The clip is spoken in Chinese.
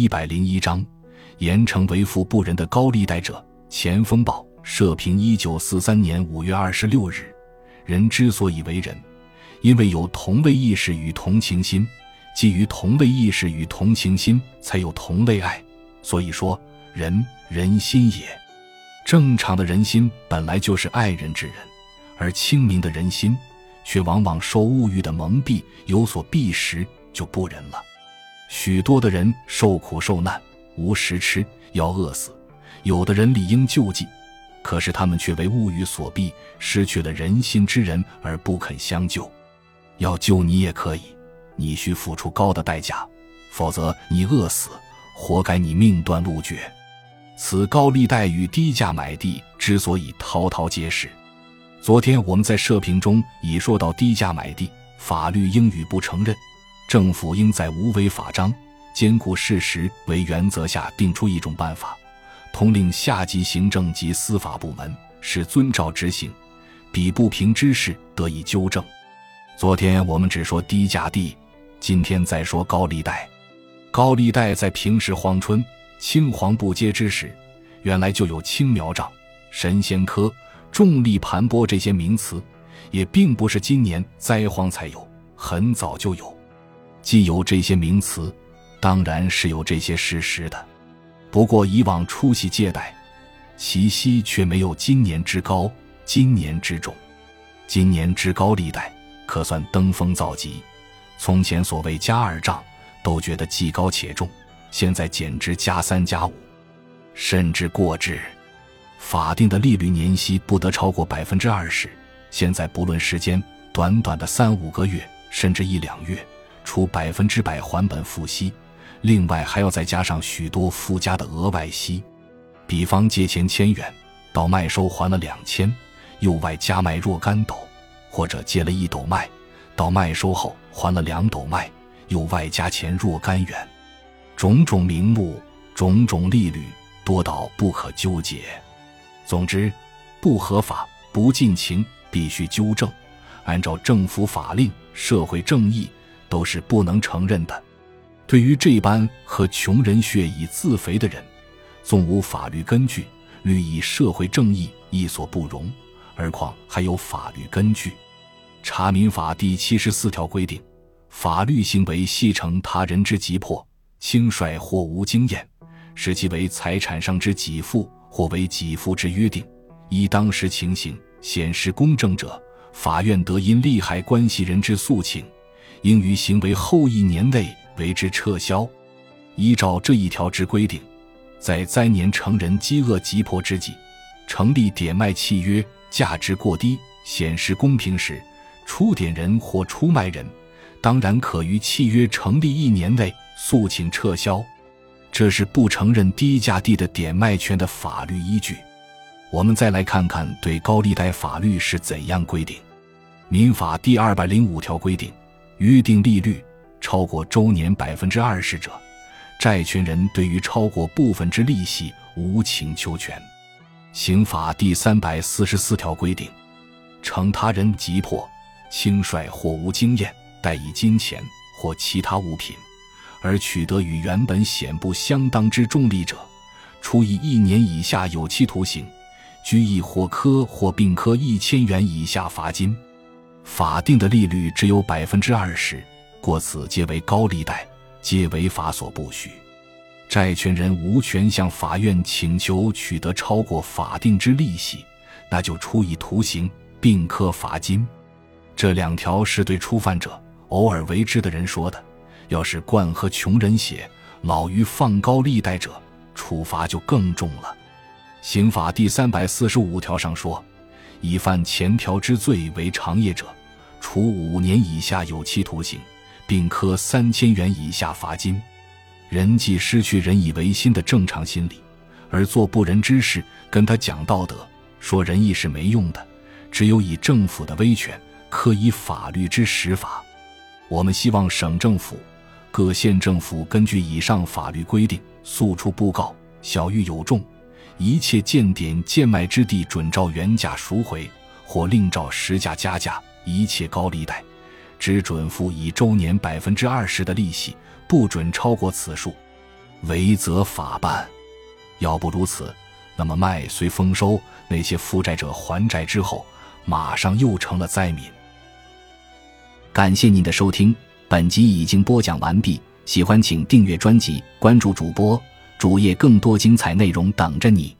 一百零一章，严惩为富不仁的高利贷者。前锋报社评：一九四三年五月二十六日，人之所以为人，因为有同类意识与同情心，基于同类意识与同情心，才有同类爱。所以说，人人心也。正常的人心本来就是爱人之人，而清明的人心，却往往受物欲的蒙蔽，有所避时就不仁了。许多的人受苦受难，无食吃，要饿死；有的人理应救济，可是他们却为物欲所逼，失去了人心之人而不肯相救。要救你也可以，你需付出高的代价，否则你饿死，活该你命断路绝。此高利贷与低价买地之所以滔滔皆是。昨天我们在社评中已说到，低价买地，法律应予不承认。政府应在无违法章、兼顾事实为原则下，定出一种办法，统领下级行政及司法部门，使遵照执行，彼不平之事得以纠正。昨天我们只说低价地，今天再说高利贷。高利贷在平时荒春、青黄不接之时，原来就有青苗账、神仙科、重力盘剥这些名词，也并不是今年灾荒才有，很早就有。既有这些名词，当然是有这些事实的。不过以往出息借贷，其息却没有今年之高，今年之重。今年之高利贷，可算登峰造极。从前所谓加二账，都觉得既高且重，现在简直加三加五，甚至过之。法定的利率年息不得超过百分之二十，现在不论时间，短短的三五个月，甚至一两月。除百分之百还本付息，另外还要再加上许多附加的额外息，比方借钱千元，到麦收还了两千，又外加卖若干斗；或者借了一斗麦，到麦收后还了两斗麦，又外加钱若干元。种种名目，种种利率，多到不可纠结。总之，不合法、不尽情，必须纠正，按照政府法令、社会正义。都是不能承认的。对于这般和穷人血以自肥的人，纵无法律根据，律以社会正义亦所不容。何况还有法律根据，《查民法》第七十四条规定：法律行为系成他人之急迫、轻率或无经验，使其为财产上之给付或为给付之约定，依当时情形显示公正者，法院得因利害关系人之诉请。应于行为后一年内为之撤销。依照这一条之规定，在灾年成人饥饿急迫之际，成立点卖契约，价值过低，显示公平时，出点人或出卖人，当然可于契约成立一年内诉请撤销。这是不承认低价地的点卖权的法律依据。我们再来看看对高利贷法律是怎样规定。民法第二百零五条规定。约定利率超过周年百分之二十者，债权人对于超过部分之利息无请求权。刑法第三百四十四条规定，乘他人急迫、轻率或无经验，贷以金钱或其他物品，而取得与原本显不相当之重利者，处以一年以下有期徒刑、拘役或科或并科一千元以下罚金。法定的利率只有百分之二十，过此皆为高利贷，皆为法所不许。债权人无权向法院请求取得超过法定之利息，那就处以徒刑并科罚金。这两条是对初犯者、偶尔为之的人说的。要是惯喝穷人血、老于放高利贷者，处罚就更重了。刑法第三百四十五条上说。以犯前条之罪为长业者，处五年以下有期徒刑，并科三千元以下罚金。人既失去仁以为心的正常心理，而做不仁之事，跟他讲道德、说仁义是没用的。只有以政府的威权，科以法律之实法。我们希望省政府、各县政府根据以上法律规定，速出布告，小狱有重。一切见点贱卖之地，准照原价赎回，或另照实价加价。一切高利贷，只准付以周年百分之二十的利息，不准超过此数。违则法办。要不如此，那么麦虽丰收，那些负债者还债之后，马上又成了灾民。感谢您的收听，本集已经播讲完毕。喜欢请订阅专辑，关注主播主页，更多精彩内容等着你。